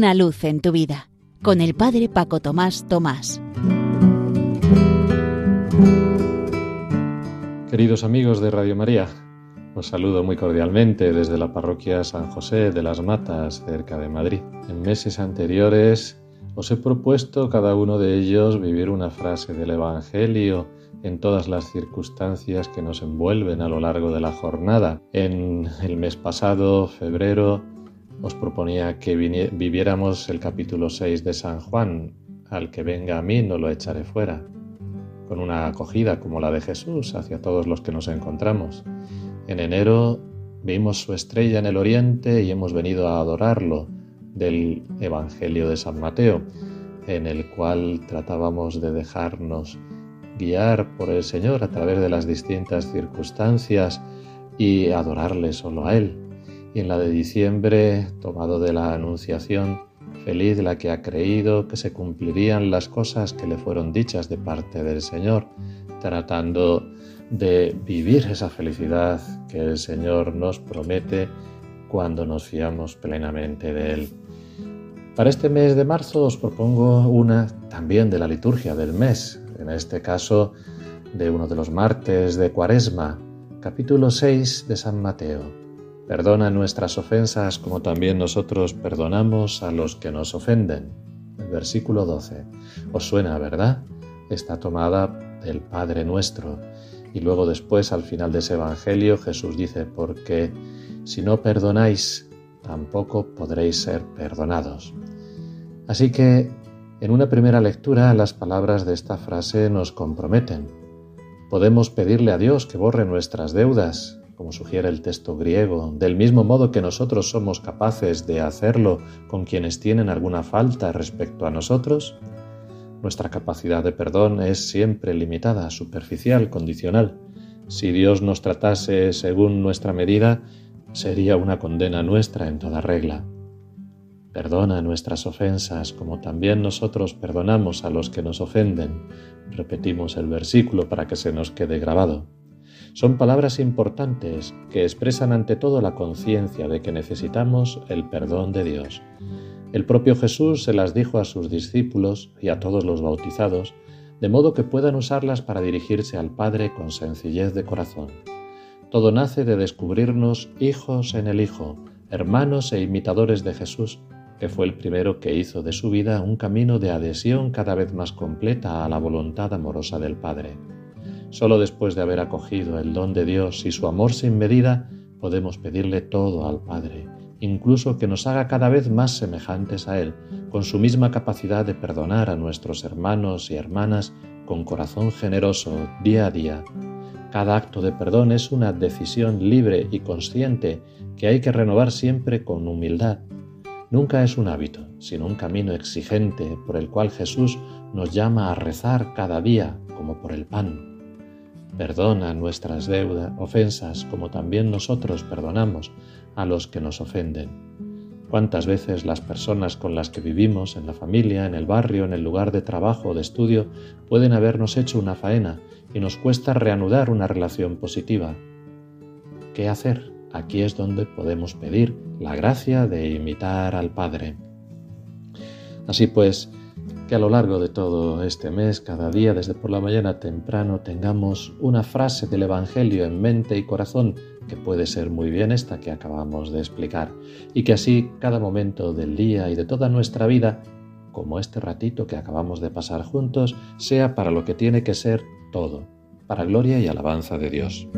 Una luz en tu vida con el Padre Paco Tomás Tomás. Queridos amigos de Radio María, os saludo muy cordialmente desde la parroquia San José de las Matas, cerca de Madrid. En meses anteriores os he propuesto cada uno de ellos vivir una frase del Evangelio en todas las circunstancias que nos envuelven a lo largo de la jornada. En el mes pasado, febrero, os proponía que viviéramos el capítulo 6 de San Juan, al que venga a mí no lo echaré fuera, con una acogida como la de Jesús hacia todos los que nos encontramos. En enero vimos su estrella en el oriente y hemos venido a adorarlo del Evangelio de San Mateo, en el cual tratábamos de dejarnos guiar por el Señor a través de las distintas circunstancias y adorarle solo a Él y en la de diciembre, tomado de la Anunciación, feliz la que ha creído que se cumplirían las cosas que le fueron dichas de parte del Señor, tratando de vivir esa felicidad que el Señor nos promete cuando nos fiamos plenamente de Él. Para este mes de marzo os propongo una también de la liturgia del mes, en este caso de uno de los martes de Cuaresma, capítulo 6 de San Mateo. Perdona nuestras ofensas como también nosotros perdonamos a los que nos ofenden. El versículo 12. Os suena, ¿verdad? Está tomada del Padre nuestro. Y luego después, al final de ese Evangelio, Jesús dice, porque si no perdonáis, tampoco podréis ser perdonados. Así que, en una primera lectura, las palabras de esta frase nos comprometen. Podemos pedirle a Dios que borre nuestras deudas, como sugiere el texto griego, del mismo modo que nosotros somos capaces de hacerlo con quienes tienen alguna falta respecto a nosotros, nuestra capacidad de perdón es siempre limitada, superficial, condicional. Si Dios nos tratase según nuestra medida, sería una condena nuestra en toda regla. Perdona nuestras ofensas como también nosotros perdonamos a los que nos ofenden. Repetimos el versículo para que se nos quede grabado. Son palabras importantes que expresan ante todo la conciencia de que necesitamos el perdón de Dios. El propio Jesús se las dijo a sus discípulos y a todos los bautizados, de modo que puedan usarlas para dirigirse al Padre con sencillez de corazón. Todo nace de descubrirnos hijos en el Hijo, hermanos e imitadores de Jesús, que fue el primero que hizo de su vida un camino de adhesión cada vez más completa a la voluntad amorosa del Padre. Solo después de haber acogido el don de Dios y su amor sin medida, podemos pedirle todo al Padre, incluso que nos haga cada vez más semejantes a Él, con su misma capacidad de perdonar a nuestros hermanos y hermanas con corazón generoso día a día. Cada acto de perdón es una decisión libre y consciente que hay que renovar siempre con humildad. Nunca es un hábito, sino un camino exigente por el cual Jesús nos llama a rezar cada día como por el pan. Perdona nuestras deudas, ofensas, como también nosotros perdonamos a los que nos ofenden. ¿Cuántas veces las personas con las que vivimos, en la familia, en el barrio, en el lugar de trabajo o de estudio, pueden habernos hecho una faena y nos cuesta reanudar una relación positiva? ¿Qué hacer? Aquí es donde podemos pedir la gracia de imitar al Padre. Así pues, que a lo largo de todo este mes, cada día desde por la mañana temprano, tengamos una frase del Evangelio en mente y corazón, que puede ser muy bien esta que acabamos de explicar, y que así cada momento del día y de toda nuestra vida, como este ratito que acabamos de pasar juntos, sea para lo que tiene que ser todo, para gloria y alabanza de Dios.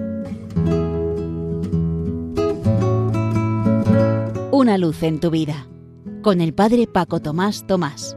Una luz en tu vida, con el Padre Paco Tomás Tomás.